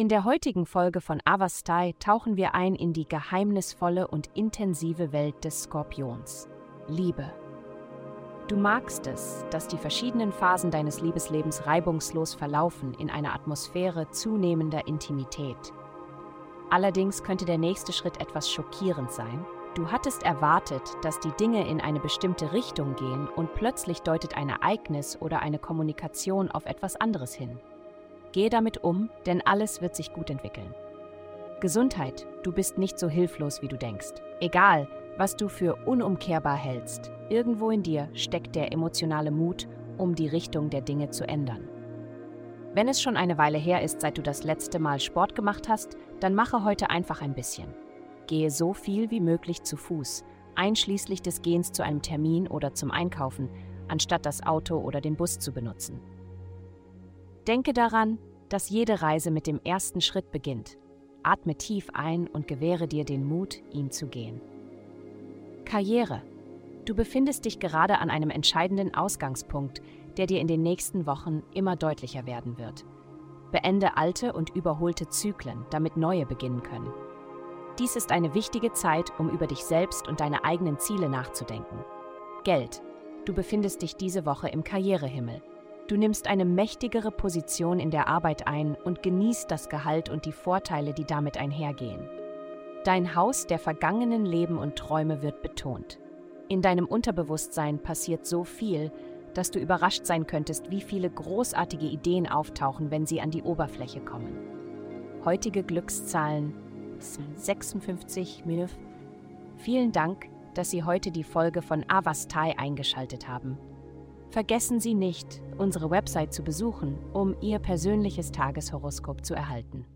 In der heutigen Folge von Avastai tauchen wir ein in die geheimnisvolle und intensive Welt des Skorpions. Liebe. Du magst es, dass die verschiedenen Phasen deines Liebeslebens reibungslos verlaufen in einer Atmosphäre zunehmender Intimität. Allerdings könnte der nächste Schritt etwas schockierend sein. Du hattest erwartet, dass die Dinge in eine bestimmte Richtung gehen und plötzlich deutet ein Ereignis oder eine Kommunikation auf etwas anderes hin. Gehe damit um, denn alles wird sich gut entwickeln. Gesundheit, du bist nicht so hilflos, wie du denkst. Egal, was du für unumkehrbar hältst, irgendwo in dir steckt der emotionale Mut, um die Richtung der Dinge zu ändern. Wenn es schon eine Weile her ist, seit du das letzte Mal Sport gemacht hast, dann mache heute einfach ein bisschen. Gehe so viel wie möglich zu Fuß, einschließlich des Gehens zu einem Termin oder zum Einkaufen, anstatt das Auto oder den Bus zu benutzen. Denke daran, dass jede Reise mit dem ersten Schritt beginnt. Atme tief ein und gewähre dir den Mut, ihn zu gehen. Karriere. Du befindest dich gerade an einem entscheidenden Ausgangspunkt, der dir in den nächsten Wochen immer deutlicher werden wird. Beende alte und überholte Zyklen, damit neue beginnen können. Dies ist eine wichtige Zeit, um über dich selbst und deine eigenen Ziele nachzudenken. Geld. Du befindest dich diese Woche im Karrierehimmel. Du nimmst eine mächtigere Position in der Arbeit ein und genießt das Gehalt und die Vorteile, die damit einhergehen. Dein Haus der vergangenen Leben und Träume wird betont. In deinem Unterbewusstsein passiert so viel, dass du überrascht sein könntest, wie viele großartige Ideen auftauchen, wenn sie an die Oberfläche kommen. Heutige Glückszahlen 56 Minuf. Vielen Dank, dass Sie heute die Folge von Avastai eingeschaltet haben. Vergessen Sie nicht, unsere Website zu besuchen, um Ihr persönliches Tageshoroskop zu erhalten.